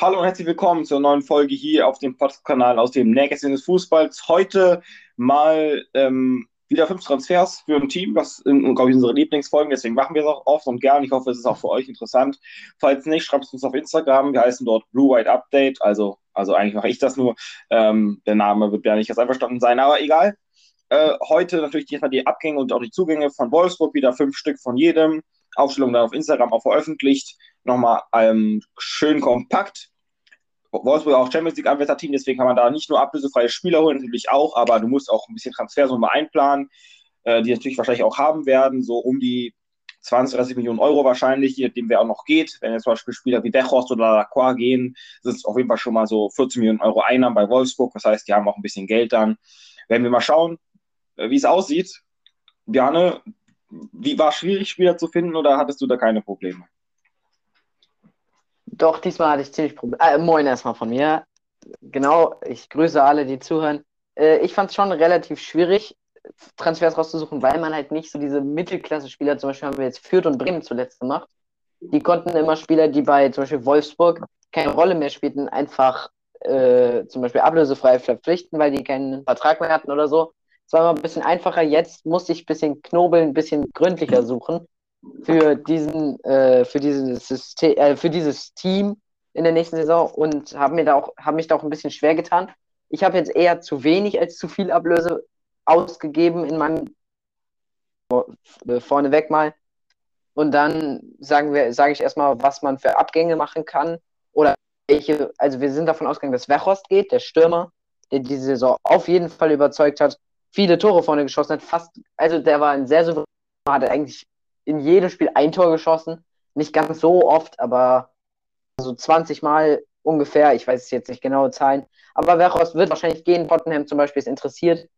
Hallo und herzlich willkommen zur neuen Folge hier auf dem Podcast-Kanal aus dem Nähkästchen des Fußballs. Heute mal ähm, wieder fünf Transfers für ein Team, was sind, glaube ich, unsere Lieblingsfolgen, deswegen machen wir es auch oft und gern. Ich hoffe, es ist auch für euch interessant. Falls nicht, schreibt es uns auf Instagram. Wir heißen dort Blue White Update, also, also eigentlich mache ich das nur. Ähm, der Name wird ja nicht ganz einverstanden sein, aber egal. Äh, heute natürlich diesmal die Abgänge und auch die Zugänge von Wolfsburg, wieder fünf Stück von jedem. Aufstellung dann auf Instagram auch veröffentlicht. Nochmal ähm, schön kompakt. Wolfsburg auch Champions League Anwärterteam, deswegen kann man da nicht nur ablösefreie Spieler holen, natürlich auch, aber du musst auch ein bisschen Transfersumme einplanen, äh, die natürlich wahrscheinlich auch haben werden, so um die 20, 30 Millionen Euro wahrscheinlich, je nachdem wer auch noch geht. Wenn jetzt zum Beispiel Spieler wie Dechhorst oder Lacroix gehen, sind es auf jeden Fall schon mal so 14 Millionen Euro Einnahmen bei Wolfsburg. Das heißt, die haben auch ein bisschen Geld dann. Werden wir mal schauen, äh, wie es aussieht. Bjarne, wie war es schwierig, Spieler zu finden oder hattest du da keine Probleme? Doch, diesmal hatte ich ziemlich Probleme. Äh, moin erstmal von mir. Genau, ich grüße alle, die zuhören. Äh, ich fand es schon relativ schwierig, Transfers rauszusuchen, weil man halt nicht so diese Mittelklasse-Spieler, zum Beispiel haben wir jetzt Fürth und Bremen zuletzt gemacht, die konnten immer Spieler, die bei zum Beispiel Wolfsburg keine Rolle mehr spielten, einfach äh, zum Beispiel ablösefrei verpflichten, weil die keinen Vertrag mehr hatten oder so. Es war immer ein bisschen einfacher. Jetzt musste ich ein bisschen knobeln, ein bisschen gründlicher suchen für diesen, äh, für dieses System, äh, für dieses Team in der nächsten Saison und habe mir da auch, habe mich da auch ein bisschen schwer getan. Ich habe jetzt eher zu wenig als zu viel Ablöse ausgegeben in meinem äh, vorneweg mal. Und dann sagen wir, sage ich erstmal, was man für Abgänge machen kann. Oder welche, also wir sind davon ausgegangen, dass Wechost geht, der Stürmer, der diese Saison auf jeden Fall überzeugt hat, viele Tore vorne geschossen hat, fast, also der war ein sehr souverän, hatte eigentlich in jedem Spiel ein Tor geschossen. Nicht ganz so oft, aber so 20 Mal ungefähr. Ich weiß jetzt nicht genaue Zahlen. Aber Verhorst wird wahrscheinlich gehen. Tottenham zum Beispiel ist interessiert.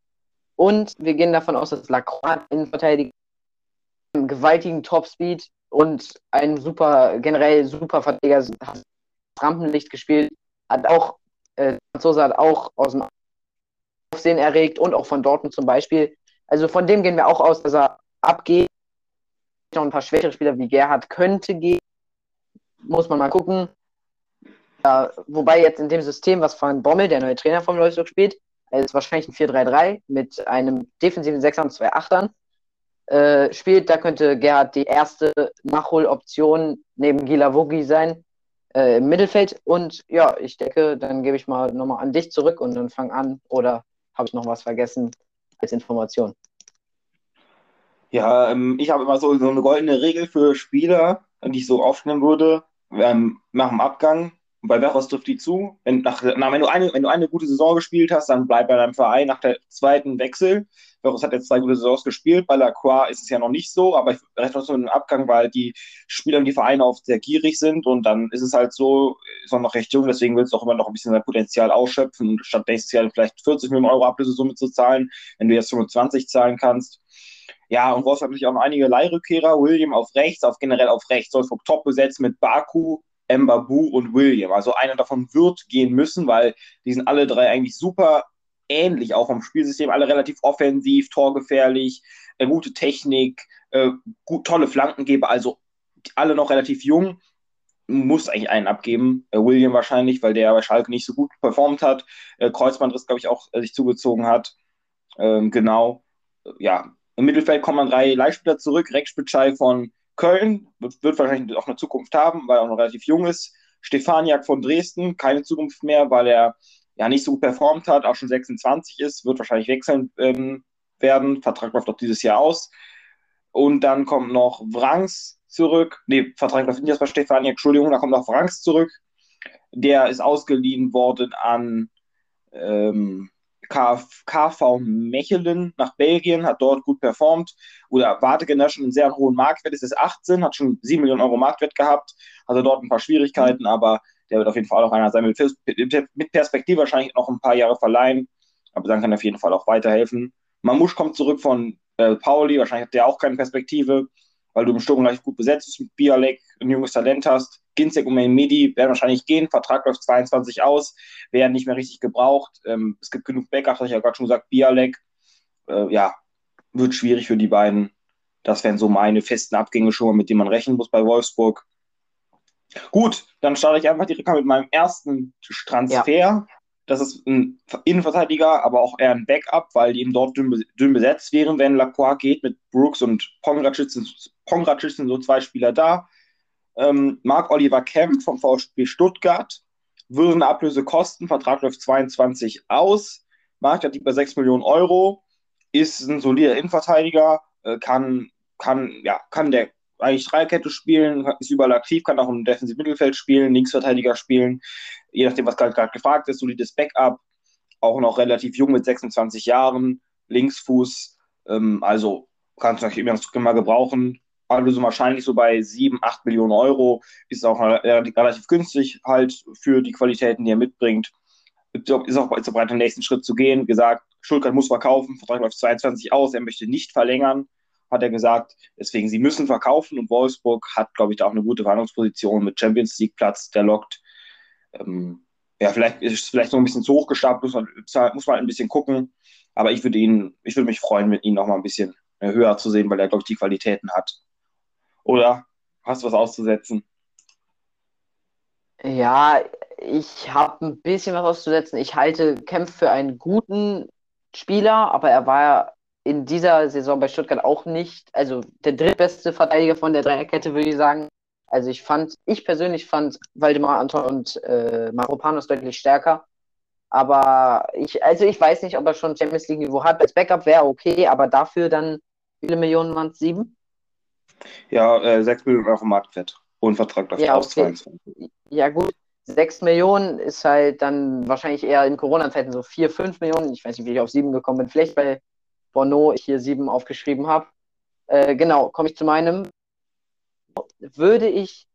Und wir gehen davon aus, dass Lacroix in Verteidigung einen gewaltigen Topspeed und ein super, generell super Verteidiger hat Rampenlicht gespielt, hat auch, äh, Franzose hat auch aus dem Aufsehen erregt und auch von Dortmund zum Beispiel. Also von dem gehen wir auch aus, dass er abgeht noch ein paar schwächere Spieler wie Gerhard könnte gehen. Muss man mal gucken. Ja, wobei jetzt in dem System, was von Bommel, der neue Trainer vom Wolfsburg spielt, ist wahrscheinlich ein 4-3-3 mit einem defensiven Sechser und zwei Achtern äh, spielt. Da könnte Gerhard die erste Nachholoption neben Gila Vogi sein äh, im Mittelfeld. Und ja, ich denke, dann gebe ich mal nochmal an dich zurück und dann fang an. Oder habe ich noch was vergessen als Information? Ja, ähm, ich habe immer so, so eine goldene Regel für Spieler, die ich so aufstellen würde, ähm, nach dem Abgang. Und bei Veros trifft die zu. Wenn, nach, na, wenn, du eine, wenn du eine gute Saison gespielt hast, dann bleib bei deinem Verein nach der zweiten Wechsel. Veros hat jetzt zwei gute Saisons gespielt. Bei Lacroix ist es ja noch nicht so, aber ich rechne so einen Abgang, weil die Spieler und die Vereine oft sehr gierig sind und dann ist es halt so, ist auch noch recht jung, deswegen willst du auch immer noch ein bisschen sein Potenzial ausschöpfen, statt nächstes Jahr vielleicht 40 Millionen Euro Ablösesumme zu zahlen, wenn du jetzt 25 zahlen kannst. Ja, und Wolfsburg hat natürlich auch noch einige Leihrückkehrer. William auf rechts, auf generell auf rechts. Wolfsburg top besetzt mit Baku, Mbabu und William. Also einer davon wird gehen müssen, weil die sind alle drei eigentlich super ähnlich, auch vom Spielsystem, alle relativ offensiv, torgefährlich, äh, gute Technik, äh, gut, tolle Flankengeber, also alle noch relativ jung. Muss eigentlich einen abgeben, äh, William wahrscheinlich, weil der bei Schalke nicht so gut performt hat. Äh, Kreuzbandriss, glaube ich, auch äh, sich zugezogen hat. Ähm, genau. Ja, im Mittelfeld kommen dann drei Leihspieler zurück. Rex Spitschei von Köln wird, wird, wahrscheinlich auch eine Zukunft haben, weil er auch noch relativ jung ist. Stefaniak von Dresden, keine Zukunft mehr, weil er ja nicht so gut performt hat, auch schon 26 ist, wird wahrscheinlich wechseln ähm, werden. Vertrag läuft doch dieses Jahr aus. Und dann kommt noch Wrangs zurück. Ne, Vertrag läuft nicht erst bei Stefaniak, Entschuldigung, da kommt noch Wrangs zurück. Der ist ausgeliehen worden an ähm, KV Mechelen nach Belgien, hat dort gut performt. Oder Wartegener schon einen sehr hohen Marktwert, ist jetzt 18, hat schon 7 Millionen Euro Marktwert gehabt, hatte dort ein paar Schwierigkeiten, aber der wird auf jeden Fall auch einer sein, mit Perspektive wahrscheinlich noch ein paar Jahre verleihen, aber dann kann er auf jeden Fall auch weiterhelfen. Mamusch kommt zurück von äh, Pauli, wahrscheinlich hat der auch keine Perspektive, weil du im Sturm gleich gut besetzt bist mit Bialek, ein junges Talent hast. Ginzek und Medi werden wahrscheinlich gehen. Vertrag läuft 22 aus, werden nicht mehr richtig gebraucht. Ähm, es gibt genug Backups, habe ich ja gerade schon gesagt. Bialek, äh, ja, wird schwierig für die beiden. Das wären so meine festen Abgänge schon mal, mit denen man rechnen muss bei Wolfsburg. Gut, dann starte ich einfach direkt mal mit meinem ersten Transfer. Ja. Das ist ein Innenverteidiger, aber auch eher ein Backup, weil die eben dort dünn, dünn besetzt wären, wenn Lacroix geht mit Brooks und Pongracic sind, so zwei Spieler da. Ähm, Marc Oliver Kemp vom VfB Stuttgart würde eine Ablöse kosten, Vertrag läuft 22 aus, Marktwert liegt bei 6 Millionen Euro, ist ein solider Innenverteidiger, äh, kann, kann, ja, kann der eigentlich Dreierkette spielen, ist überall aktiv, kann auch im defensiven Mittelfeld spielen, Linksverteidiger spielen, je nachdem, was gerade gefragt ist, solides Backup, auch noch relativ jung mit 26 Jahren, Linksfuß, ähm, also kannst du immer mal gebrauchen. Also wahrscheinlich so bei 7, 8 Millionen Euro, ist auch relativ günstig halt für die Qualitäten, die er mitbringt. Ist auch, ist auch bereit, den nächsten Schritt zu gehen. Gesagt, Schulkert muss verkaufen, Vertrag läuft 22 aus, er möchte nicht verlängern hat er gesagt. Deswegen, sie müssen verkaufen und Wolfsburg hat, glaube ich, da auch eine gute Verhandlungsposition mit Champions League Platz, der lockt. Ähm, ja, vielleicht ist es vielleicht noch ein bisschen zu hoch gestapelt, muss man, muss man ein bisschen gucken. Aber ich würde ihn, ich würde mich freuen, mit ihm noch mal ein bisschen höher zu sehen, weil er, glaube ich, die Qualitäten hat. Oder hast du was auszusetzen? Ja, ich habe ein bisschen was auszusetzen. Ich halte Kempf für einen guten Spieler, aber er war in dieser Saison bei Stuttgart auch nicht, also der drittbeste Verteidiger von der Dreierkette, würde ich sagen. Also ich fand, ich persönlich fand Waldemar Anton und äh, Maropanos deutlich stärker. Aber ich, also ich weiß nicht, ob er schon Champions League Niveau hat. Als Backup wäre okay, aber dafür dann, viele Millionen waren es? Sieben? Ja, äh, sechs Millionen Euro Marktwert. Und Vertrag läuft ja, okay. 22. Ja, gut. Sechs Millionen ist halt dann wahrscheinlich eher in Corona-Zeiten so vier, fünf Millionen. Ich weiß nicht, wie ich auf sieben gekommen bin. Vielleicht bei Bono hier sieben aufgeschrieben habe. Äh, genau, komme ich zu meinem. Würde ich,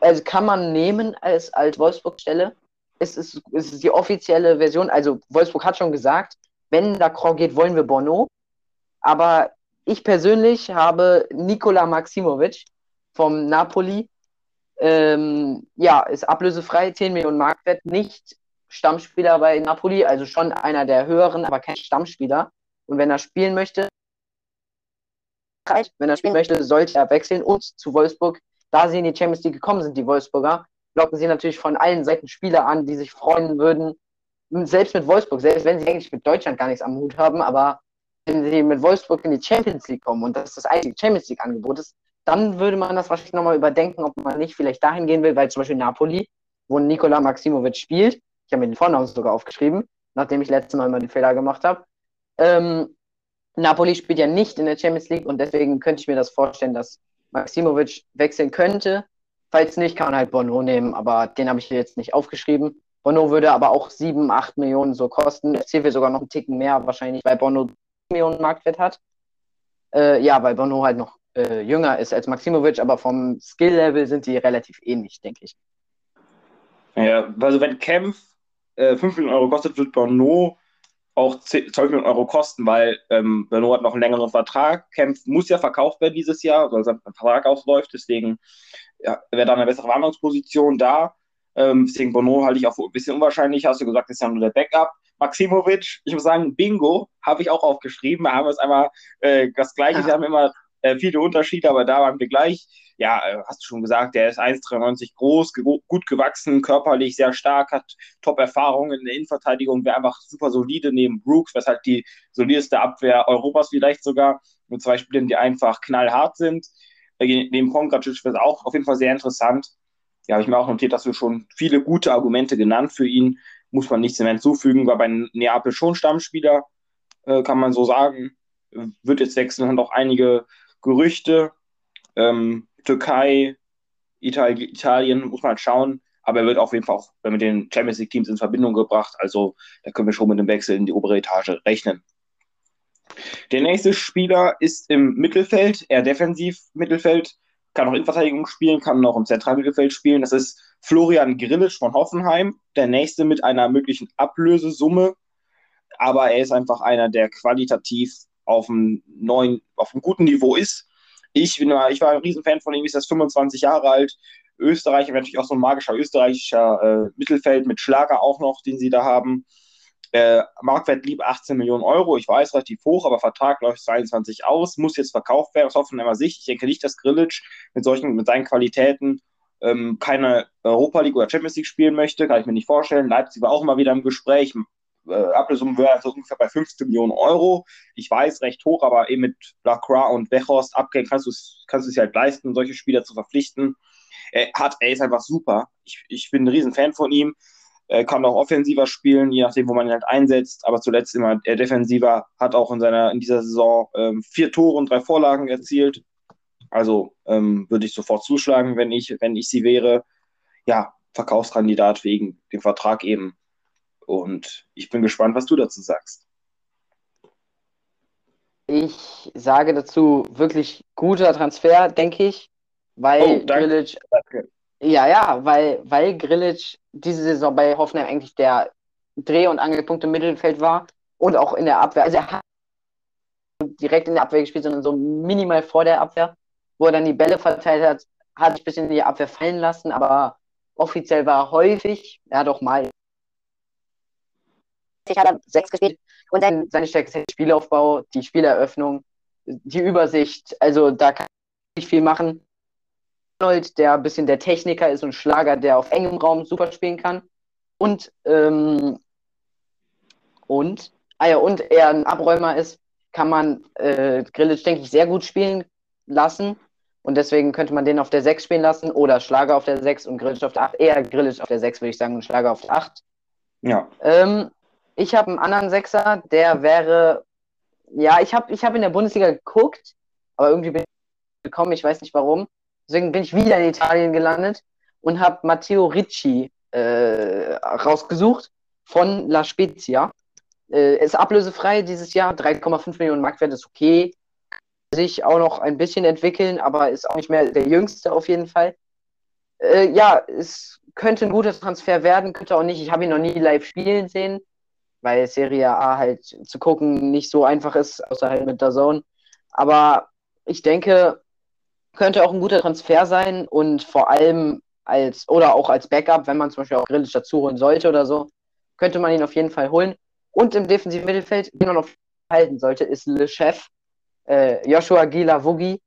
also kann man nehmen als, als Wolfsburg-Stelle. Es ist, es ist die offizielle Version. Also Wolfsburg hat schon gesagt, wenn Lacroix geht, wollen wir Bono. Aber ich persönlich habe Nikola Maximovic vom Napoli. Ähm, ja, ist ablösefrei, 10 Millionen Marktwert, nicht Stammspieler bei Napoli, also schon einer der höheren, aber kein Stammspieler. Und wenn er spielen möchte, wenn er spielen möchte, sollte er wechseln. Und zu Wolfsburg, da sie in die Champions League gekommen sind, die Wolfsburger, locken sie natürlich von allen Seiten Spieler an, die sich freuen würden, selbst mit Wolfsburg, selbst wenn sie eigentlich mit Deutschland gar nichts am Hut haben, aber wenn sie mit Wolfsburg in die Champions League kommen und das das einzige Champions League-Angebot ist, dann würde man das wahrscheinlich nochmal überdenken, ob man nicht vielleicht dahin gehen will, weil zum Beispiel Napoli, wo Nikola Maximovic spielt, ich habe mir den Vornamen sogar aufgeschrieben, nachdem ich letztes Mal immer den Fehler gemacht habe, ähm, Napoli spielt ja nicht in der Champions League und deswegen könnte ich mir das vorstellen, dass Maximovic wechseln könnte. Falls nicht, kann man halt Bono nehmen, aber den habe ich hier jetzt nicht aufgeschrieben. Bono würde aber auch 7, 8 Millionen so kosten. FC will sogar noch einen Ticken mehr wahrscheinlich, weil Bono Millionen Marktwert hat. Äh, ja, weil Bono halt noch äh, jünger ist als Maximovic, aber vom Skill-Level sind die relativ ähnlich, denke ich. Ja, also wenn Kempf äh, 5 Millionen Euro kostet, wird Bono auch 12 Millionen Euro kosten, weil ähm, Renault hat noch einen längeren Vertrag. Kempf muss ja verkauft werden dieses Jahr, weil sein Vertrag ausläuft. Deswegen ja, wäre da eine bessere Warnungsposition da. Ähm, deswegen Bono halte ich auch ein bisschen unwahrscheinlich. Hast du gesagt, ist ja nur der Backup. Maximovic, ich muss sagen, Bingo habe ich auch aufgeschrieben. Da haben wir es einmal äh, das Gleiche. Wir haben immer äh, viele Unterschiede, aber da waren wir gleich. Ja, äh, hast du schon gesagt, der ist 1,93 groß, ge gut gewachsen, körperlich sehr stark, hat Top-Erfahrungen in der Innenverteidigung, wäre einfach super solide neben Brooks, was halt die solideste Abwehr Europas vielleicht sogar, mit zwei Spielern, die einfach knallhart sind. Äh, neben Pongracic wäre es auch auf jeden Fall sehr interessant. Ja, habe ich mir auch notiert, dass du schon viele gute Argumente genannt für ihn. Muss man nichts mehr hinzufügen, war bei Neapel schon Stammspieler, äh, kann man so sagen. Wird jetzt wechseln, haben auch einige Gerüchte. Ähm, Türkei, Italien, Italien, muss man halt schauen. Aber er wird auf jeden Fall auch mit den Champions League Teams in Verbindung gebracht. Also da können wir schon mit dem Wechsel in die obere Etage rechnen. Der nächste Spieler ist im Mittelfeld, eher defensiv Mittelfeld, kann auch in Verteidigung spielen, kann noch im Zentralmittelfeld spielen. Das ist Florian Grillitsch von Hoffenheim, der nächste mit einer möglichen Ablösesumme. Aber er ist einfach einer, der qualitativ auf einem neuen, auf einem guten Niveau ist. Ich, bin, ich war ein Riesenfan von ihm, ist das 25 Jahre alt. Österreich, natürlich auch so ein magischer österreichischer äh, Mittelfeld mit Schlager auch noch, den sie da haben. Äh, Marktwert lieb 18 Millionen Euro, ich weiß, relativ hoch, aber Vertrag läuft 22 aus, muss jetzt verkauft werden, das hoffen immer sich. Ich denke nicht, dass Grillitsch mit solchen, mit seinen Qualitäten ähm, keine Europa League oder Champions League spielen möchte, kann ich mir nicht vorstellen. Leipzig war auch immer wieder im Gespräch. Äh, Ablösung wäre also ungefähr bei 15 Millionen Euro. Ich weiß, recht hoch, aber eben mit Lacroix und Wechhorst abgehen kannst du es kannst sich halt leisten, solche Spieler zu verpflichten. Er, hat, er ist einfach super. Ich, ich bin ein Riesenfan von ihm. Er kann auch offensiver spielen, je nachdem, wo man ihn halt einsetzt, aber zuletzt immer er defensiver, hat auch in, seiner, in dieser Saison ähm, vier Tore und drei Vorlagen erzielt. Also ähm, würde ich sofort zuschlagen, wenn ich, wenn ich sie wäre. Ja, Verkaufskandidat wegen dem Vertrag eben. Und ich bin gespannt, was du dazu sagst. Ich sage dazu wirklich guter Transfer, denke ich, weil oh, Grilic, ja, ja, weil, weil Grilic diese Saison bei Hoffenheim eigentlich der Dreh- und Angelpunkt im Mittelfeld war und auch in der Abwehr. Also er hat direkt in der Abwehr gespielt, sondern so minimal vor der Abwehr, wo er dann die Bälle verteilt hat, hat sich ein bisschen in die Abwehr fallen lassen, aber offiziell war er häufig, er hat auch mal hat er sechs gespielt und dann seine Stärke ist der Spielaufbau, die Spieleröffnung, die Übersicht, also da kann ich viel machen. Arnold, der ein bisschen der Techniker ist und Schlager, der auf engem Raum super spielen kann. Und, ähm, und, ah ja, und er ein Abräumer ist, kann man äh, Grillitsch, denke ich, sehr gut spielen lassen. Und deswegen könnte man den auf der 6 spielen lassen oder Schlager auf der 6 und Grillitsch auf der 8. Eher Grillitsch auf der 6, würde ich sagen, und Schlager auf der 8. Ja. Ähm, ich habe einen anderen Sechser, der wäre, ja, ich habe ich hab in der Bundesliga geguckt, aber irgendwie bin ich gekommen, ich weiß nicht warum. Deswegen bin ich wieder in Italien gelandet und habe Matteo Ricci äh, rausgesucht von La Spezia. Äh, ist ablösefrei dieses Jahr, 3,5 Millionen Marktwert ist okay. Sich auch noch ein bisschen entwickeln, aber ist auch nicht mehr der jüngste auf jeden Fall. Äh, ja, es könnte ein guter Transfer werden, könnte auch nicht. Ich habe ihn noch nie live spielen sehen, weil Serie A halt zu gucken nicht so einfach ist, außer halt mit der Zone. Aber ich denke, könnte auch ein guter Transfer sein und vor allem als, oder auch als Backup, wenn man zum Beispiel auch Grillisch dazu holen sollte oder so, könnte man ihn auf jeden Fall holen. Und im defensiven Mittelfeld, den man auf halten sollte, ist Le Chef, äh, Joshua Gila Wugi.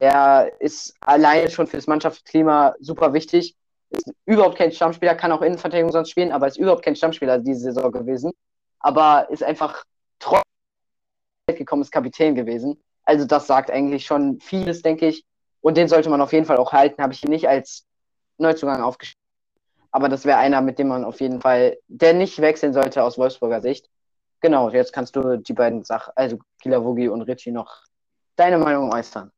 Der ist alleine schon für das Mannschaftsklima super wichtig. Ist überhaupt kein Stammspieler, kann auch Innenverteidigung sonst spielen, aber ist überhaupt kein Stammspieler diese Saison gewesen. Aber ist einfach trotzdem gekommen, ist Kapitän gewesen. Also das sagt eigentlich schon vieles, denke ich. Und den sollte man auf jeden Fall auch halten. Habe ich ihn nicht als Neuzugang aufgeschrieben. Aber das wäre einer, mit dem man auf jeden Fall, der nicht wechseln sollte aus Wolfsburger Sicht. Genau, jetzt kannst du die beiden Sachen, also Gilavogi und Ritchie, noch deine Meinung äußern.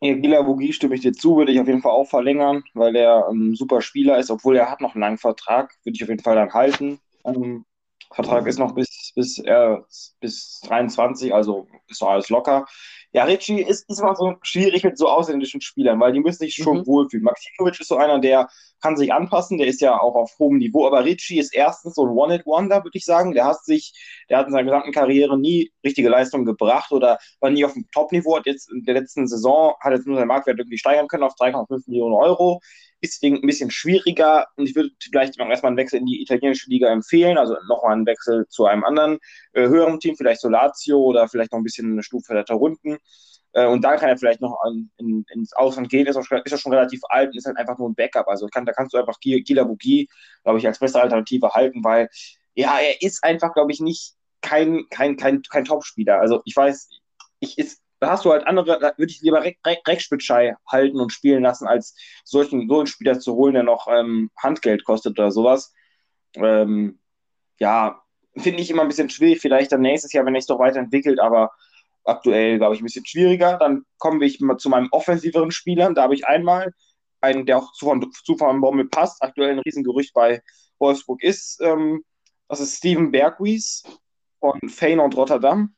Ja, Gilavogi stimme ich dir zu, würde ich auf jeden Fall auch verlängern, weil er ein ähm, super Spieler ist, obwohl er hat noch einen langen Vertrag, würde ich auf jeden Fall dann halten. Ähm, Vertrag ist noch bis, bis, äh, bis 23, also ist noch alles locker. Ja, Ricci ist, ist immer so schwierig mit so ausländischen Spielern, weil die müssen sich schon mhm. wohlfühlen. Maximovic ist so einer, der kann sich anpassen, der ist ja auch auf hohem Niveau, aber Ricci ist erstens so ein One-Hit-Wonder, würde ich sagen. Der hat sich, der hat in seiner gesamten Karriere nie richtige Leistung gebracht oder war nie auf dem Top-Niveau, hat jetzt in der letzten Saison, hat jetzt nur seinen Marktwert irgendwie steigern können auf 3,5 Millionen Euro ist ein bisschen schwieriger und ich würde vielleicht erstmal einen Wechsel in die italienische Liga empfehlen, also nochmal einen Wechsel zu einem anderen äh, höheren Team, vielleicht so Lazio oder vielleicht noch ein bisschen eine Stufe weiter unten. Äh, und dann kann er vielleicht noch an, in, ins Ausland gehen, ist, auch, ist auch schon relativ alt und ist halt einfach nur ein Backup. Also kann, da kannst du einfach Gila Bugi, glaube ich, als beste Alternative halten, weil ja, er ist einfach, glaube ich, nicht kein, kein, kein, kein Top-Spieler. Also ich weiß, ich ist da hast du halt andere, da würde ich lieber Re Re halten und spielen lassen, als solchen, so einen Spieler zu holen, der noch ähm, Handgeld kostet oder sowas. Ähm, ja, finde ich immer ein bisschen schwierig. Vielleicht dann nächstes Jahr, wenn er es doch weiterentwickelt, aber aktuell, glaube ich, ein bisschen schwieriger. Dann komme ich mal zu meinem offensiveren Spielern. Da habe ich einmal einen, der auch zu Van, zu Van Bommel passt. Aktuell ein Riesengerücht bei Wolfsburg ist. Ähm, das ist Steven Bergwies von Feyenoord Rotterdam.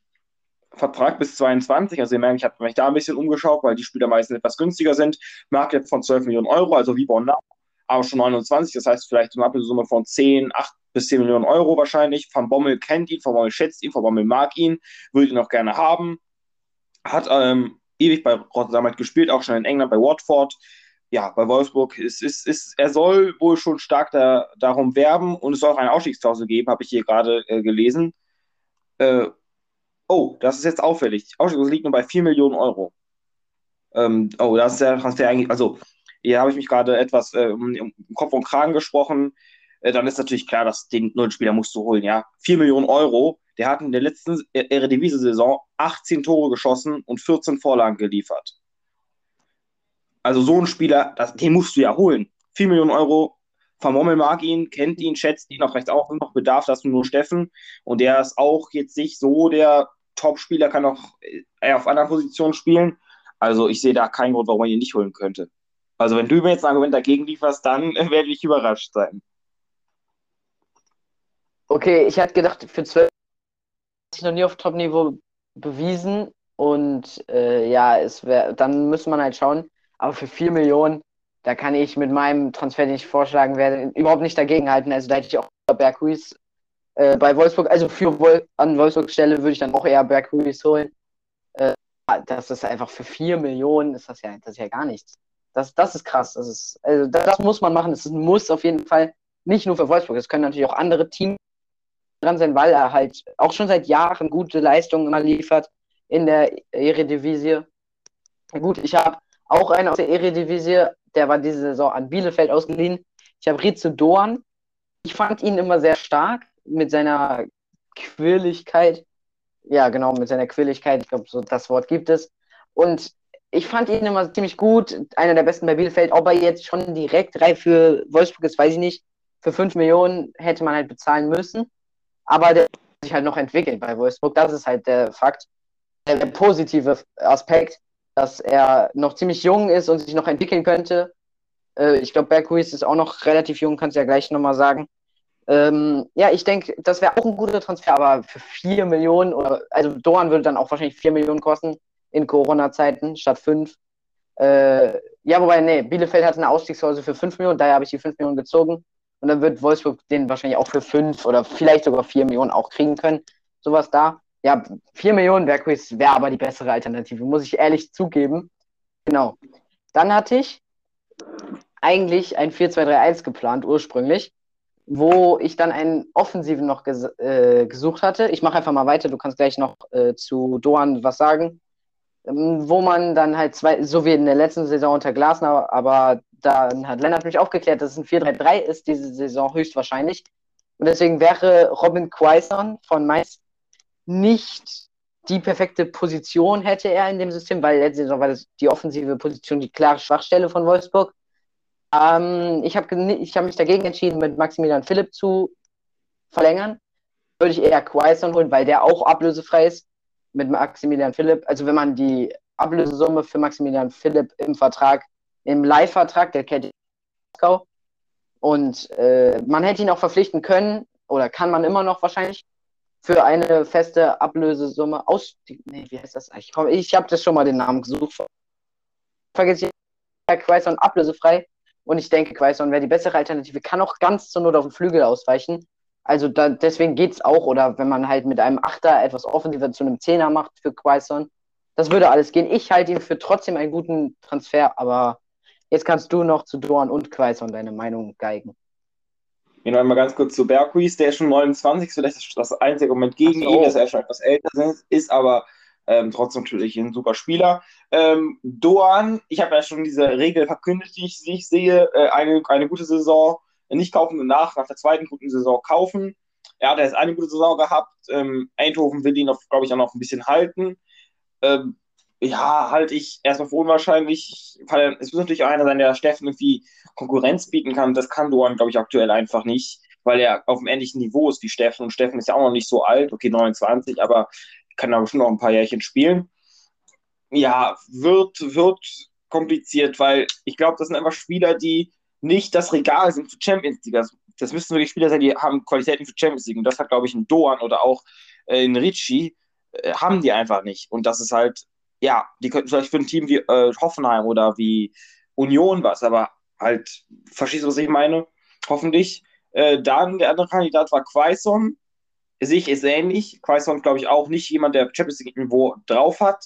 Vertrag bis 22. Also ihr merkt, ich habe mich da ein bisschen umgeschaut, weil die Spieler meistens etwas günstiger sind. Marktwert von 12 Millionen Euro, also wie Bonn aber schon 29. Das heißt vielleicht eine Ablösesumme von 10, 8 bis 10 Millionen Euro wahrscheinlich. Van Bommel kennt ihn, Van Bommel schätzt ihn, Van Bommel mag ihn, würde ihn auch gerne haben. Hat ähm, ewig bei Rotterdam gespielt, auch schon in England bei Watford. Ja, bei Wolfsburg ist, ist, ist er soll wohl schon stark da, darum werben und es soll auch eine Ausstiegsklausel geben, habe ich hier gerade äh, gelesen. Äh, oh, das ist jetzt auffällig. Die liegt nur bei 4 Millionen Euro. Ähm, oh, das ist der Transfer eigentlich, also hier habe ich mich gerade etwas äh, um, Kopf und Kragen gesprochen, äh, dann ist natürlich klar, dass den neuen Spieler musst du holen, ja. 4 Millionen Euro, der hat in der letzten Eredivisie-Saison 18 Tore geschossen und 14 Vorlagen geliefert. Also so ein Spieler, das, den musst du ja holen. 4 Millionen Euro, Van Mommel mag ihn, kennt ihn, schätzt ihn, auch recht auch noch Bedarf, dass du nur Steffen. Und der ist auch jetzt nicht so der Top-Spieler, kann auch eher auf anderen Positionen spielen. Also ich sehe da keinen Grund, warum man ihn nicht holen könnte. Also wenn du mir jetzt ein Argument dagegen lieferst, dann werde ich überrascht sein. Okay, ich hatte gedacht, für 12 sich noch nie auf Top-Niveau bewiesen und äh, ja, es wär, dann müsste man halt schauen. Aber für 4 Millionen, da kann ich mit meinem Transfer, den ich vorschlagen werde, überhaupt nicht dagegenhalten. Also da hätte ich auch Berghuis äh, bei Wolfsburg, also für Wol an Wolfsburgs Stelle würde ich dann auch eher Berghuis holen. Äh, das ist einfach für 4 Millionen, ist das ja, das ist ja gar nichts. Das, das ist krass. Das, ist, also das, das muss man machen. Das ist ein Muss auf jeden Fall. Nicht nur für Wolfsburg. Es können natürlich auch andere Teams dran sein, weil er halt auch schon seit Jahren gute Leistungen immer liefert in der Eredivisie. Gut, ich habe auch einen aus der Eredivisie, der war diese Saison an Bielefeld ausgeliehen. Ich habe Rizzo Doan. Ich fand ihn immer sehr stark mit seiner Quirligkeit. Ja, genau, mit seiner Quirligkeit. Ich glaube, so das Wort gibt es. Und ich fand ihn immer ziemlich gut. Einer der besten bei Bielefeld. Ob er jetzt schon direkt reif für Wolfsburg ist, weiß ich nicht. Für 5 Millionen hätte man halt bezahlen müssen aber der sich halt noch entwickelt bei Wolfsburg. Das ist halt der Fakt. Der, der positive Aspekt, dass er noch ziemlich jung ist und sich noch entwickeln könnte. Äh, ich glaube, Berghuis ist auch noch relativ jung, kannst du ja gleich nochmal sagen. Ähm, ja, ich denke, das wäre auch ein guter Transfer, aber für 4 Millionen, oder, also Doan würde dann auch wahrscheinlich 4 Millionen kosten in Corona-Zeiten statt 5. Äh, ja, wobei, nee, Bielefeld hat eine Ausstiegsklausel für 5 Millionen, daher habe ich die 5 Millionen gezogen. Und dann wird Wolfsburg den wahrscheinlich auch für fünf oder vielleicht sogar vier Millionen auch kriegen können. Sowas da. Ja, vier Millionen wäre wär aber die bessere Alternative, muss ich ehrlich zugeben. Genau. Dann hatte ich eigentlich ein 4-2-3-1 geplant, ursprünglich, wo ich dann einen Offensiven noch ges äh, gesucht hatte. Ich mache einfach mal weiter, du kannst gleich noch äh, zu Doan was sagen. Ähm, wo man dann halt zwei, so wie in der letzten Saison unter Glasner, aber dann hat Lennart mich aufgeklärt, dass es ein 4-3-3 ist, diese Saison höchstwahrscheinlich. Und deswegen wäre Robin Quaison von Mainz nicht die perfekte Position hätte er in dem System, weil letzte Saison war das die offensive Position die klare Schwachstelle von Wolfsburg. Ähm, ich habe ich hab mich dagegen entschieden, mit Maximilian Philipp zu verlängern. Würde ich eher Quaison holen, weil der auch ablösefrei ist mit Maximilian Philipp. Also wenn man die Ablösesumme für Maximilian Philipp im Vertrag im Leihvertrag, der kennt Moskau. Und äh, man hätte ihn auch verpflichten können, oder kann man immer noch wahrscheinlich, für eine feste Ablösesumme aus. Nee, wie heißt das eigentlich? Ich, ich habe das schon mal den Namen gesucht. Vergiss ich, Quaison ablösefrei. Und ich denke, Quaison wäre die bessere Alternative. Kann auch ganz zur Not auf den Flügel ausweichen. Also da, deswegen geht es auch. Oder wenn man halt mit einem Achter etwas offensiver zu einem Zehner macht für Quaison. Das würde alles gehen. Ich halte ihn für trotzdem einen guten Transfer, aber Jetzt kannst du noch zu Dorn und Quaison deine Meinung geigen. Genau, mal ganz kurz zu Berghuis, der ist schon 29, vielleicht das einzige Moment gegen so. ihn, dass er schon etwas älter ist, ist aber ähm, trotzdem natürlich ein super Spieler. Ähm, Doan, ich habe ja schon diese Regel verkündet, die ich, die ich sehe, äh, eine, eine gute Saison nicht kaufen und nach, nach der zweiten guten Saison kaufen. Er hat jetzt eine gute Saison gehabt. Ähm, Eindhoven will ihn, glaube ich, auch noch ein bisschen halten. Ähm, ja, halte ich erstmal für unwahrscheinlich. Es muss natürlich auch einer sein, der Steffen irgendwie Konkurrenz bieten kann. Das kann Doan, glaube ich, aktuell einfach nicht, weil er auf dem ähnlichen Niveau ist wie Steffen. Und Steffen ist ja auch noch nicht so alt, okay, 29, aber kann da bestimmt noch ein paar Jährchen spielen. Ja, wird, wird kompliziert, weil ich glaube, das sind einfach Spieler, die nicht das Regal sind für Champions League. Das, das müssen wirklich Spieler sein, die haben Qualitäten für Champions League. Und das hat, glaube ich, ein Doan oder auch äh, ein Ricci, äh, haben die einfach nicht. Und das ist halt ja, die könnten vielleicht für ein Team wie äh, Hoffenheim oder wie Union was, aber halt, verstehst du, was ich meine? Hoffentlich. Äh, dann der andere Kandidat war Quaison. Sehe ich ist ähnlich. Quaison, glaube ich, auch nicht jemand, der Champions League-Niveau drauf hat.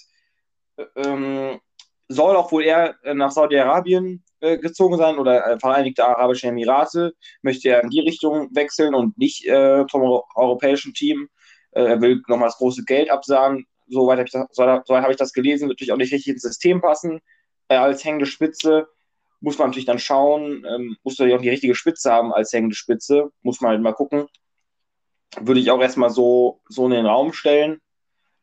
Ähm, soll auch wohl eher nach Saudi-Arabien äh, gezogen sein oder äh, Vereinigte Arabische Emirate. Möchte er in die Richtung wechseln und nicht äh, zum europäischen Team. Äh, er will nochmal das große Geld absagen soweit habe ich, das, so, so hab ich das gelesen, wird natürlich auch nicht richtig ins System passen äh, als hängende Spitze. muss man natürlich dann schauen, ähm, muss natürlich auch die richtige Spitze haben als hängende Spitze, muss man halt mal gucken. Würde ich auch erstmal so, so in den Raum stellen.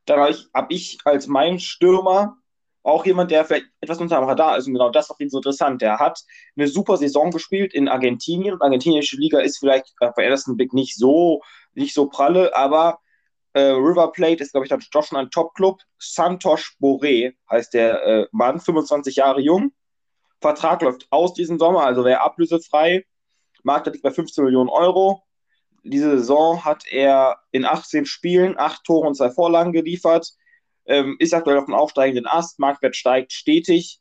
Dann habe ich, hab ich als mein Stürmer auch jemand, der vielleicht etwas unter dem Radar ist. Und genau das ist ihn so interessant. Der hat eine super Saison gespielt in Argentinien. Und argentinische Liga ist vielleicht bei ersten Blick nicht so, nicht so pralle, aber äh, River Plate ist, glaube ich, doch schon ein Top-Club. Santos Boré heißt der äh, Mann, 25 Jahre jung. Vertrag läuft aus diesen Sommer, also wäre ablösefrei. Markt liegt bei 15 Millionen Euro. Diese Saison hat er in 18 Spielen 8 Tore und 2 Vorlagen geliefert. Ähm, ist aktuell auf dem aufsteigenden Ast. Marktwert steigt stetig.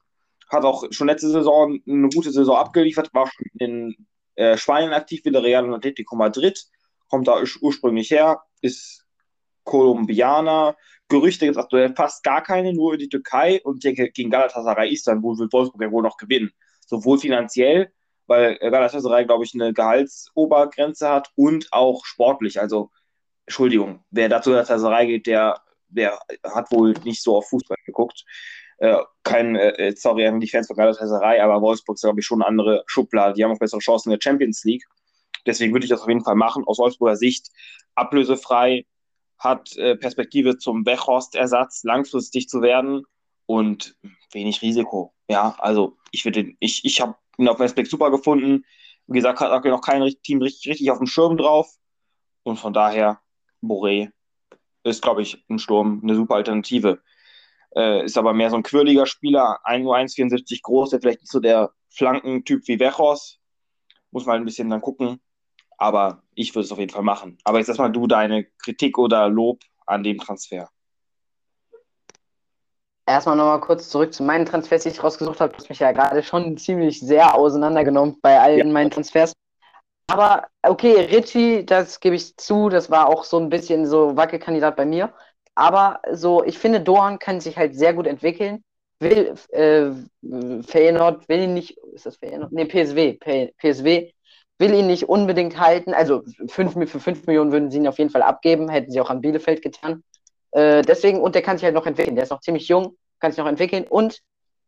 Hat auch schon letzte Saison eine gute Saison abgeliefert. War schon in äh, Spanien aktiv, wie der Real und Atletico Madrid. Kommt da ursprünglich her. Ist Kolumbianer. Gerüchte gibt es aktuell fast gar keine, nur in die Türkei und gegen Galatasaray Istanbul wird Wolfsburg ja wohl noch gewinnen. Sowohl finanziell, weil Galatasaray, glaube ich, eine Gehaltsobergrenze hat und auch sportlich. Also, Entschuldigung, wer dazu Galatasaray geht, der, der hat wohl nicht so auf Fußball geguckt. Äh, kein, äh, sorry an die Fans von Galatasaray, aber Wolfsburg ist, glaube ich, schon eine andere Schublade. Die haben auch bessere Chancen in der Champions League. Deswegen würde ich das auf jeden Fall machen. Aus Wolfsburger Sicht ablösefrei, hat äh, Perspektive zum Bechhorst-Ersatz langfristig zu werden und wenig Risiko. Ja, also ich würde, ich, ich habe ihn auf Westbeck super gefunden. Wie gesagt, hat noch kein Team richtig, richtig auf dem Schirm drauf. Und von daher, Boré ist, glaube ich, ein Sturm eine super Alternative. Äh, ist aber mehr so ein quirliger Spieler, 1 nur 1,74 groß, der vielleicht nicht so der Flankentyp wie Wechos. Muss man ein bisschen dann gucken. Aber ich würde es auf jeden Fall machen. Aber jetzt erstmal du deine Kritik oder Lob an dem Transfer. Erstmal nochmal kurz zurück zu meinen Transfers, die ich rausgesucht habe. Du hast mich ja gerade schon ziemlich sehr auseinandergenommen bei allen ja. meinen Transfers. Aber okay, Richie, das gebe ich zu, das war auch so ein bisschen so Wackelkandidat bei mir. Aber so, ich finde, Doan kann sich halt sehr gut entwickeln. Will, äh, Feyenoord will ihn nicht, ist das Feyenoord? Nee, PSW, PSW will ihn nicht unbedingt halten. Also fünf, für 5 Millionen würden sie ihn auf jeden Fall abgeben, hätten sie auch an Bielefeld getan. Äh, deswegen, und der kann sich halt noch entwickeln. Der ist noch ziemlich jung, kann sich noch entwickeln. Und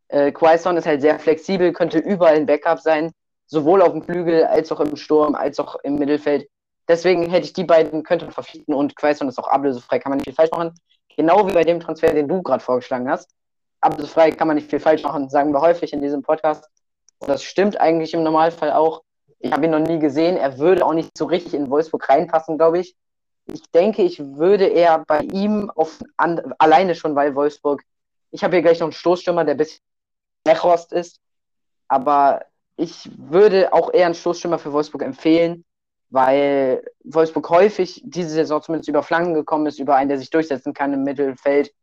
äh, Quaison ist halt sehr flexibel, könnte überall ein Backup sein, sowohl auf dem Flügel als auch im Sturm, als auch im Mittelfeld. Deswegen hätte ich die beiden, könnte man verpflichten und Quaison ist auch ablösefrei, kann man nicht viel falsch machen. Genau wie bei dem Transfer, den du gerade vorgeschlagen hast. Ablösefrei kann man nicht viel falsch machen, sagen wir häufig in diesem Podcast. Und das stimmt eigentlich im Normalfall auch. Ich habe ihn noch nie gesehen. Er würde auch nicht so richtig in Wolfsburg reinpassen, glaube ich. Ich denke, ich würde eher bei ihm auf, an, alleine schon, weil Wolfsburg. Ich habe hier gleich noch einen Stoßstürmer, der ein bisschen Mechrost ist. Aber ich würde auch eher einen Stoßstürmer für Wolfsburg empfehlen, weil Wolfsburg häufig diese Saison zumindest über Flanken gekommen ist, über einen, der sich durchsetzen kann im Mittelfeld,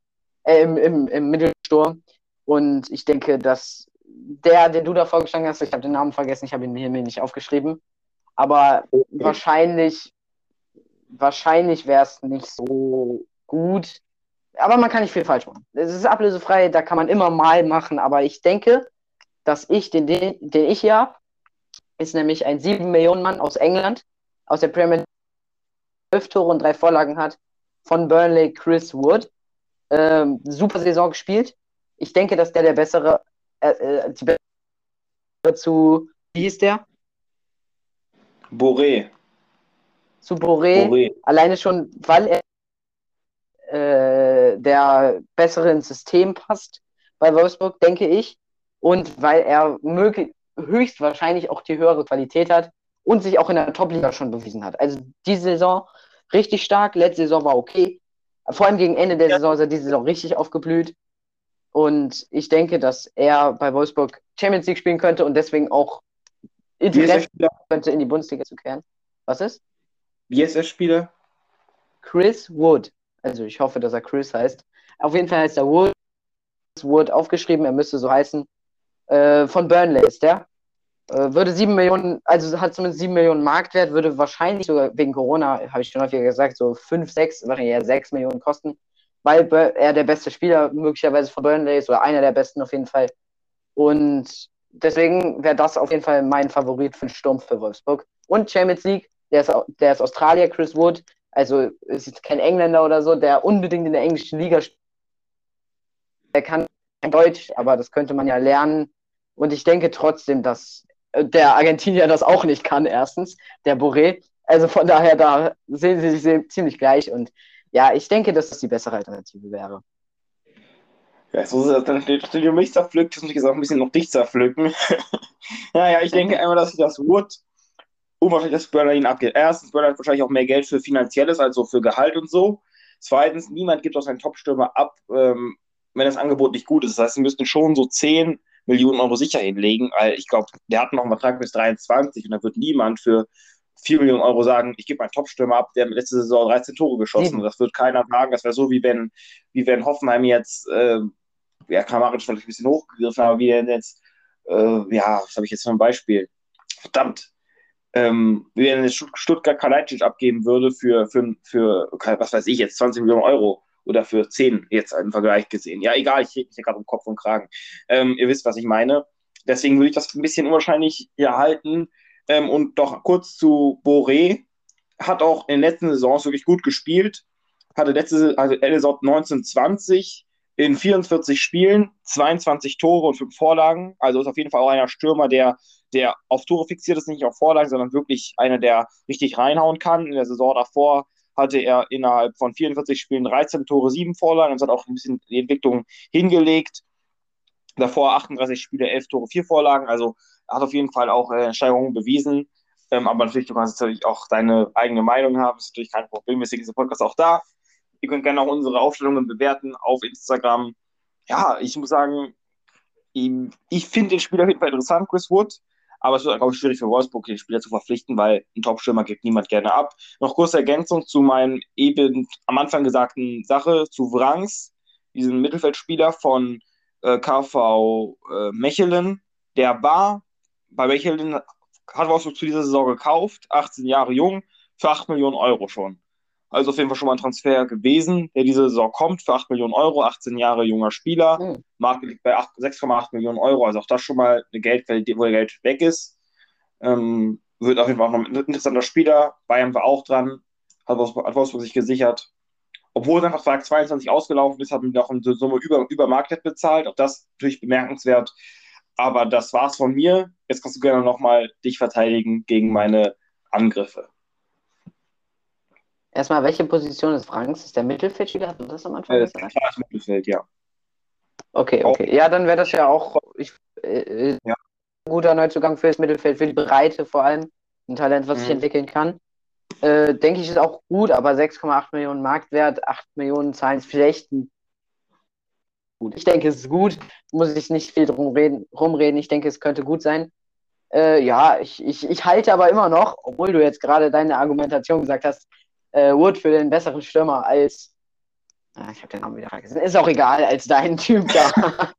äh, im, im, im Mittelsturm. Und ich denke, dass der, den du da vorgeschlagen hast, ich habe den Namen vergessen, ich habe ihn mir nicht aufgeschrieben. Aber wahrscheinlich, wahrscheinlich wäre es nicht so gut. Aber man kann nicht viel falsch machen. Es ist ablösefrei, da kann man immer mal machen. Aber ich denke, dass ich, den, den, den ich hier habe, ist nämlich ein 7 Millionen Mann aus England, aus der Premier League, 12 Tore und drei Vorlagen hat, von Burnley Chris Wood. Ähm, super Saison gespielt. Ich denke, dass der der bessere äh, äh, die zu, wie hieß der? Boré. Zu Boré, Boré. Alleine schon, weil er äh, der bessere ins System passt bei Wolfsburg, denke ich. Und weil er möglich, höchstwahrscheinlich auch die höhere Qualität hat und sich auch in der Top-Liga schon bewiesen hat. Also diese Saison richtig stark, letzte Saison war okay. Vor allem gegen Ende der ja. Saison ist er diese Saison richtig aufgeblüht. Und ich denke, dass er bei Wolfsburg Champions League spielen könnte und deswegen auch Interesse könnte, in die Bundesliga zu kehren. Was ist? Wie ist der Spieler? Chris Wood. Also ich hoffe, dass er Chris heißt. Auf jeden Fall heißt er Wood. Wood aufgeschrieben, er müsste so heißen. Äh, von Burnley ist der. Äh, würde sieben Millionen, also hat zumindest sieben Millionen Marktwert, würde wahrscheinlich sogar wegen Corona, habe ich schon häufiger gesagt, so fünf, sechs, wahrscheinlich eher sechs Millionen kosten weil er der beste Spieler möglicherweise von Burnley ist oder einer der besten auf jeden Fall. Und deswegen wäre das auf jeden Fall mein Favorit für den Sturm für Wolfsburg. Und Champions League, der ist, der ist Australier, Chris Wood, also ist kein Engländer oder so, der unbedingt in der englischen Liga spielt. Der kann kein Deutsch, aber das könnte man ja lernen. Und ich denke trotzdem, dass äh, der Argentinier das auch nicht kann, erstens, der Boré. Also von daher, da sehen sie sich ziemlich gleich. Und ja, ich denke, dass das die bessere Alternative wäre. Ja, so ist dann steht du mich zerpflückt, das muss ich jetzt auch ein bisschen noch dich zerpflücken. naja, ich denke einmal, dass das Wood unwahrscheinlich, dass Börner ihn abgeht. Erstens, Börner hat wahrscheinlich auch mehr Geld für Finanzielles, also für Gehalt und so. Zweitens, niemand gibt auch seinen Top-Stürmer ab, ähm, wenn das Angebot nicht gut ist. Das heißt, sie müssten schon so 10 Millionen Euro sicher hinlegen, weil ich glaube, der hat noch einen Vertrag bis 23 und da wird niemand für 4 Millionen Euro sagen, ich gebe meinen Top-Stürmer ab, der letzte Saison 13 Tore geschossen. Mhm. Das wird keiner sagen. Das wäre so, wie wenn, wie wenn Hoffenheim jetzt, äh, ja, Kramaric vielleicht ein bisschen hochgegriffen, aber wie wenn jetzt, äh, ja, was habe ich jetzt für ein Beispiel? Verdammt, ähm, wenn jetzt Stuttgart Kalajdzic abgeben würde für, für, für, was weiß ich jetzt, 20 Millionen Euro oder für 10 jetzt im Vergleich gesehen. Ja, egal, ich rede mich ja gerade um Kopf und Kragen. Ähm, ihr wisst, was ich meine. Deswegen würde ich das ein bisschen unwahrscheinlich hier halten. Ähm, und doch kurz zu Boré. Hat auch in den letzten Saisons wirklich gut gespielt. Hatte letzte, also Elisot 1920 in 44 Spielen, 22 Tore und 5 Vorlagen. Also ist auf jeden Fall auch einer Stürmer, der, der auf Tore fixiert ist, nicht auf Vorlagen, sondern wirklich einer, der richtig reinhauen kann. In der Saison davor hatte er innerhalb von 44 Spielen 13 Tore, 7 Vorlagen und hat auch ein bisschen die Entwicklung hingelegt. Davor 38 Spiele, 11 Tore, 4 Vorlagen. Also hat auf jeden Fall auch äh, Steigerungen bewiesen. Ähm, aber natürlich, du kannst natürlich auch deine eigene Meinung haben. Das ist natürlich kein Problem. Deswegen ist der Podcast auch da. Ihr könnt gerne auch unsere Aufstellungen bewerten auf Instagram. Ja, ich muss sagen, ich finde den Spieler auf jeden Fall interessant, Chris Wood. Aber es wird, glaube ich, schwierig für Wolfsburg, den Spieler zu verpflichten, weil ein Top-Stürmer gibt niemand gerne ab. Noch kurze Ergänzung zu meinem eben am Anfang gesagten Sache zu Wrangs, diesem Mittelfeldspieler von äh, KV äh, Mechelen. Der war bei Mechelen, hat Wolfsburg zu dieser Saison gekauft, 18 Jahre jung, für 8 Millionen Euro schon. Also auf jeden Fall schon mal ein Transfer gewesen, der diese Saison kommt für 8 Millionen Euro, 18 Jahre junger Spieler. Mhm. Marke liegt bei 6,8 Millionen Euro, also auch das schon mal eine Geldquelle, wo der Geld weg ist. Ähm, wird auf jeden Fall auch noch ein interessanter Spieler. Bayern war auch dran, hat Wolfsburg, hat Wolfsburg sich gesichert. Obwohl sein Vertrag 22 ausgelaufen ist, hat man noch eine Summe über, über Marktwert bezahlt. Auch das natürlich bemerkenswert. Aber das war's von mir. Jetzt kannst du gerne nochmal dich verteidigen gegen meine Angriffe. Erstmal, welche Position ist Franks? Ist der Mittelfeldspieler? Hat man das am Anfang äh, gesagt? Klar, ist Mittelfeld, ja. Okay, okay. Ja, dann wäre das ja auch ich, äh, ja. ein guter Neuzugang für das Mittelfeld, für die Breite vor allem. Ein Talent, was mhm. sich entwickeln kann. Äh, denke ich, ist auch gut, aber 6,8 Millionen Marktwert, 8 Millionen zahlen es vielleicht gut. Ich denke, es ist gut. Muss ich nicht viel drum reden, rumreden. Ich denke, es könnte gut sein. Äh, ja, ich, ich, ich halte aber immer noch, obwohl du jetzt gerade deine Argumentation gesagt hast, äh, Wood für den besseren Stürmer als. Ah, ich habe den Namen wieder vergessen. Ist auch egal, als dein Typ da.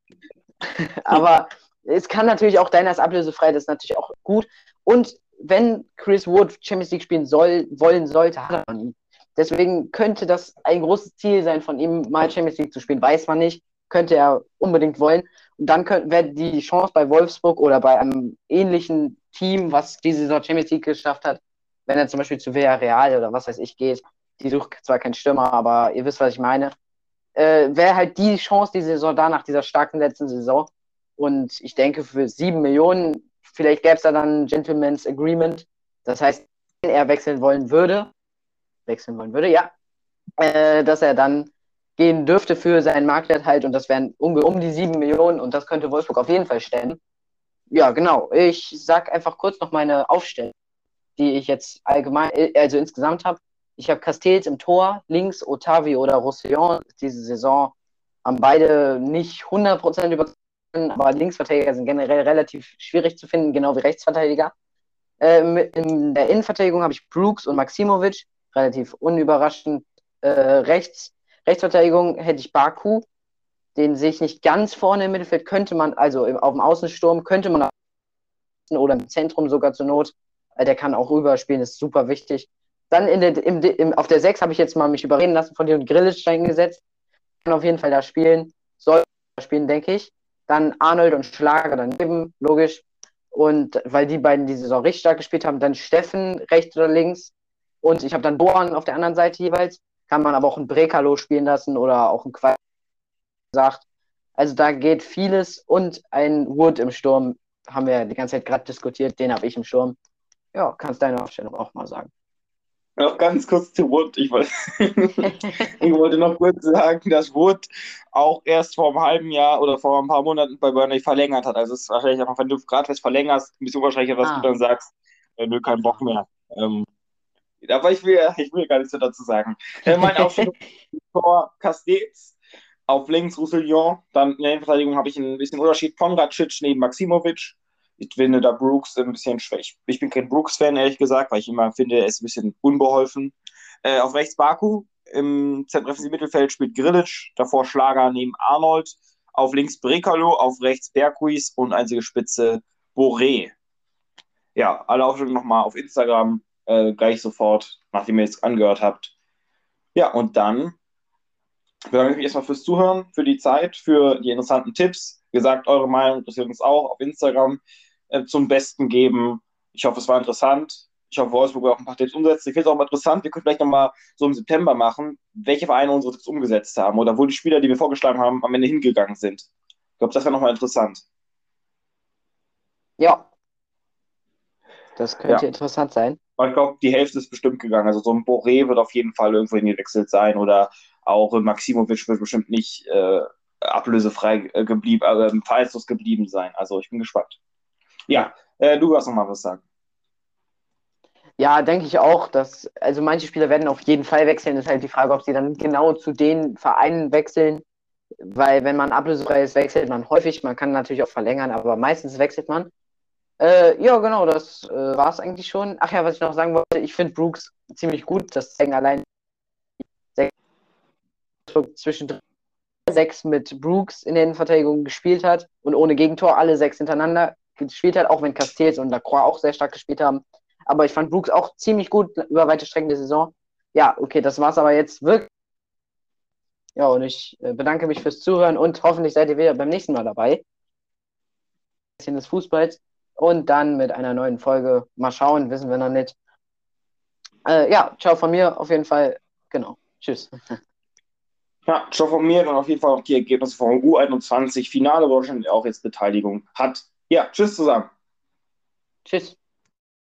Aber es kann natürlich auch deiner ist ablösefrei, das ist natürlich auch gut. Und wenn Chris Wood Champions League spielen soll, wollen sollte, hat er von ihm. Deswegen könnte das ein großes Ziel sein, von ihm mal Champions League zu spielen. Weiß man nicht, könnte er unbedingt wollen. Und dann wäre die Chance bei Wolfsburg oder bei einem ähnlichen Team, was diese Saison Champions League geschafft hat, wenn er zum Beispiel zu Villarreal oder was weiß ich geht, die sucht zwar keinen Stürmer, aber ihr wisst, was ich meine, äh, wäre halt die Chance die Saison da nach dieser starken letzten Saison. Und ich denke, für sieben Millionen, vielleicht gäbe es da dann ein Gentleman's Agreement. Das heißt, wenn er wechseln wollen würde, wechseln wollen würde, ja, äh, dass er dann gehen dürfte für seinen Marktwert halt und das wären um, um die sieben Millionen und das könnte Wolfsburg auf jeden Fall stellen. Ja, genau. Ich sag einfach kurz noch meine Aufstellung die ich jetzt allgemein, äh, also insgesamt habe. Ich habe Castells im Tor, links Otavio oder Roussillon. Diese Saison haben beide nicht 100% überzeugt, aber Linksverteidiger sind generell relativ schwierig zu finden, genau wie Rechtsverteidiger. Ähm, in der Innenverteidigung habe ich Brooks und Maximovic, relativ unüberraschend. Äh, rechts, Rechtsverteidigung hätte ich Baku, den sehe ich nicht ganz vorne im Mittelfeld, könnte man, also auf dem Außensturm, könnte man oder im Zentrum sogar zur Not der kann auch rüberspielen, ist super wichtig. Dann in der, im, im, auf der 6 habe ich jetzt mal mich überreden lassen von dir und Grillitsch gesetzt. Kann auf jeden Fall da spielen. Soll spielen, denke ich. Dann Arnold und Schlager daneben, logisch. Und weil die beiden die Saison richtig stark gespielt haben, dann Steffen rechts oder links. Und ich habe dann Bohan auf der anderen Seite jeweils. Kann man aber auch ein Brekalo spielen lassen oder auch ein Qual gesagt. Also da geht vieles und ein Wood im Sturm haben wir die ganze Zeit gerade diskutiert, den habe ich im Sturm. Ja, kannst deine Aufstellung auch mal sagen. Noch ganz kurz zu Wood. Ich wollte, ich wollte noch kurz sagen, dass Wood auch erst vor einem halben Jahr oder vor ein paar Monaten bei Burnley verlängert hat. Also es ist wahrscheinlich einfach, wenn du gerade was verlängerst, ein bisschen unwahrscheinlicher, dass ah. du dann sagst, äh, nö, keinen Bock mehr. Ähm, aber ich will, ich will gar nichts dazu sagen. Äh, meine Aufstellung vor Castells auf links Roussillon, dann in der Innenverteidigung habe ich ein bisschen Unterschied. Pongracic neben Maximovic. Ich finde da Brooks ein bisschen schwäch. Ich bin kein Brooks-Fan, ehrlich gesagt, weil ich immer finde, er ist ein bisschen unbeholfen. Äh, auf rechts Baku, im zentralen Mittelfeld spielt Grilic, davor Schlager neben Arnold, auf links Brekalo, auf rechts Berghuis und einzige Spitze Boré. Ja, alle Aufstellungen nochmal auf Instagram, äh, gleich sofort, nachdem ihr es angehört habt. Ja, und dann ich bedanke mich erstmal fürs Zuhören, für die Zeit, für die interessanten Tipps. Wie gesagt, eure Meinung interessiert uns auch auf Instagram äh, zum Besten geben. Ich hoffe, es war interessant. Ich hoffe, Wolfsburg wird auch ein paar Tipps umsetzen. Ich finde es auch mal interessant, wir können vielleicht nochmal so im September machen, welche Vereine unsere Tipps umgesetzt haben oder wo die Spieler, die wir vorgeschlagen haben, am Ende hingegangen sind. Ich glaube, das wäre nochmal interessant. Ja. Das könnte ja. interessant sein. Aber ich glaube, die Hälfte ist bestimmt gegangen. Also so ein Boré wird auf jeden Fall irgendwo hingewechselt sein oder auch Maximovic wird bestimmt nicht äh, ablösefrei äh, geblieben, äh, vereinslos geblieben sein. Also ich bin gespannt. Ja, äh, du hast noch mal was sagen. Ja, denke ich auch, dass, also manche Spieler werden auf jeden Fall wechseln. ist halt die Frage, ob sie dann genau zu den Vereinen wechseln. Weil wenn man ablösefrei ist, wechselt man häufig. Man kann natürlich auch verlängern, aber meistens wechselt man. Äh, ja, genau, das äh, war es eigentlich schon. Ach ja, was ich noch sagen wollte, ich finde Brooks ziemlich gut. Das zeigen allein zwischen sechs mit Brooks in der Innenverteidigung gespielt hat und ohne Gegentor alle sechs hintereinander gespielt hat, auch wenn Castells und Lacroix auch sehr stark gespielt haben. Aber ich fand Brooks auch ziemlich gut über weite Strecken der Saison. Ja, okay, das war's aber jetzt wirklich. Ja, und ich äh, bedanke mich fürs Zuhören und hoffentlich seid ihr wieder beim nächsten Mal dabei. Bisschen des Fußballs und dann mit einer neuen Folge. Mal schauen, wissen wir noch nicht. Äh, ja, ciao von mir auf jeden Fall. Genau. Tschüss. Ja, schon von mir dann auf jeden Fall auch die Ergebnisse vom U21 Finale, wo Deutschland auch jetzt Beteiligung hat. Ja, tschüss zusammen. Tschüss.